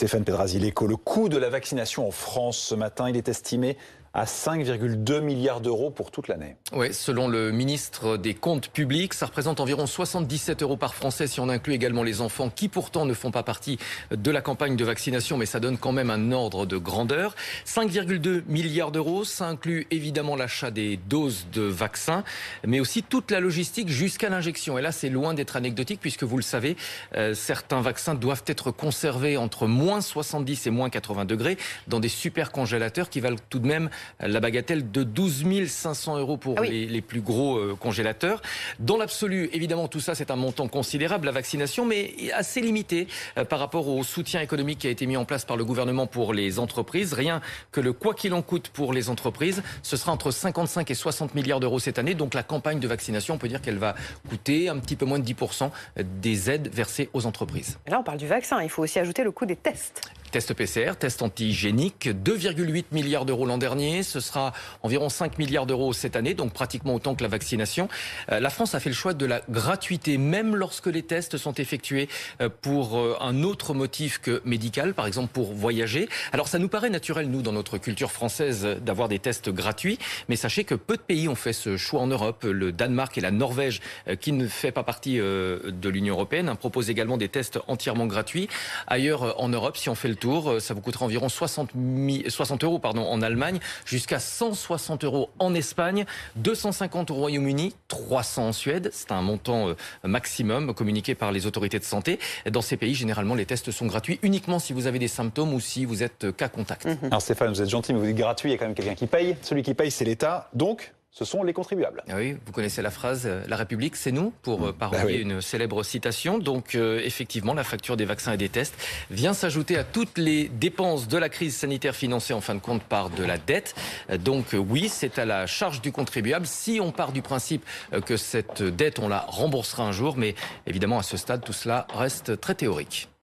Stéphane Pedrazzi-Léco, le coût de la vaccination en France ce matin, il est estimé à 5,2 milliards d'euros pour toute l'année. Oui, selon le ministre des Comptes publics, ça représente environ 77 euros par Français si on inclut également les enfants qui pourtant ne font pas partie de la campagne de vaccination, mais ça donne quand même un ordre de grandeur. 5,2 milliards d'euros, ça inclut évidemment l'achat des doses de vaccins, mais aussi toute la logistique jusqu'à l'injection. Et là, c'est loin d'être anecdotique puisque vous le savez, euh, certains vaccins doivent être conservés entre moins 70 et moins 80 degrés dans des super congélateurs qui valent tout de même la bagatelle de 12 500 euros pour ah les, plus gros euh, congélateurs. Dans l'absolu, évidemment, tout ça, c'est un montant considérable, la vaccination, mais assez limité euh, par rapport au soutien économique qui a été mis en place par le gouvernement pour les entreprises. Rien que le quoi qu'il en coûte pour les entreprises, ce sera entre 55 et 60 milliards d'euros cette année. Donc la campagne de vaccination, on peut dire qu'elle va coûter un petit peu moins de 10% des aides versées aux entreprises. là, on parle du vaccin. Il faut aussi ajouter le coût des tests. Test PCR, test antigénique, 2,8 milliards d'euros l'an dernier, ce sera environ 5 milliards d'euros cette année, donc pratiquement autant que la vaccination. Euh, la France a fait le choix de la gratuité, même lorsque les tests sont effectués euh, pour euh, un autre motif que médical, par exemple pour voyager. Alors ça nous paraît naturel, nous, dans notre culture française, d'avoir des tests gratuits, mais sachez que peu de pays ont fait ce choix en Europe. Le Danemark et la Norvège, qui ne fait pas partie de l'Union européenne, hein, proposent également des tests entièrement gratuits. Ailleurs en Europe, si on fait le tour. Euh, ça vous coûtera environ 60, 60 euros pardon, en Allemagne, jusqu'à 160 euros en Espagne, 250 au Royaume-Uni, 300 en Suède. C'est un montant euh, maximum communiqué par les autorités de santé. Dans ces pays, généralement, les tests sont gratuits uniquement si vous avez des symptômes ou si vous êtes euh, cas contact. Mhm. Alors Stéphane, vous êtes gentil, mais vous dites gratuit, il y a quand même quelqu'un qui paye. Celui qui paye, c'est l'État. Donc, ce sont les contribuables. Ah oui, vous connaissez la phrase euh, La République, c'est nous, pour euh, bah parodier une célèbre citation. Donc, euh, effectivement, la facture des vaccins et des tests vient s'ajouter à toutes les dépenses de la crise sanitaire financée en fin de compte par de la dette. Donc, oui, c'est à la charge du contribuable si on part du principe que cette dette, on la remboursera un jour. Mais évidemment, à ce stade, tout cela reste très théorique.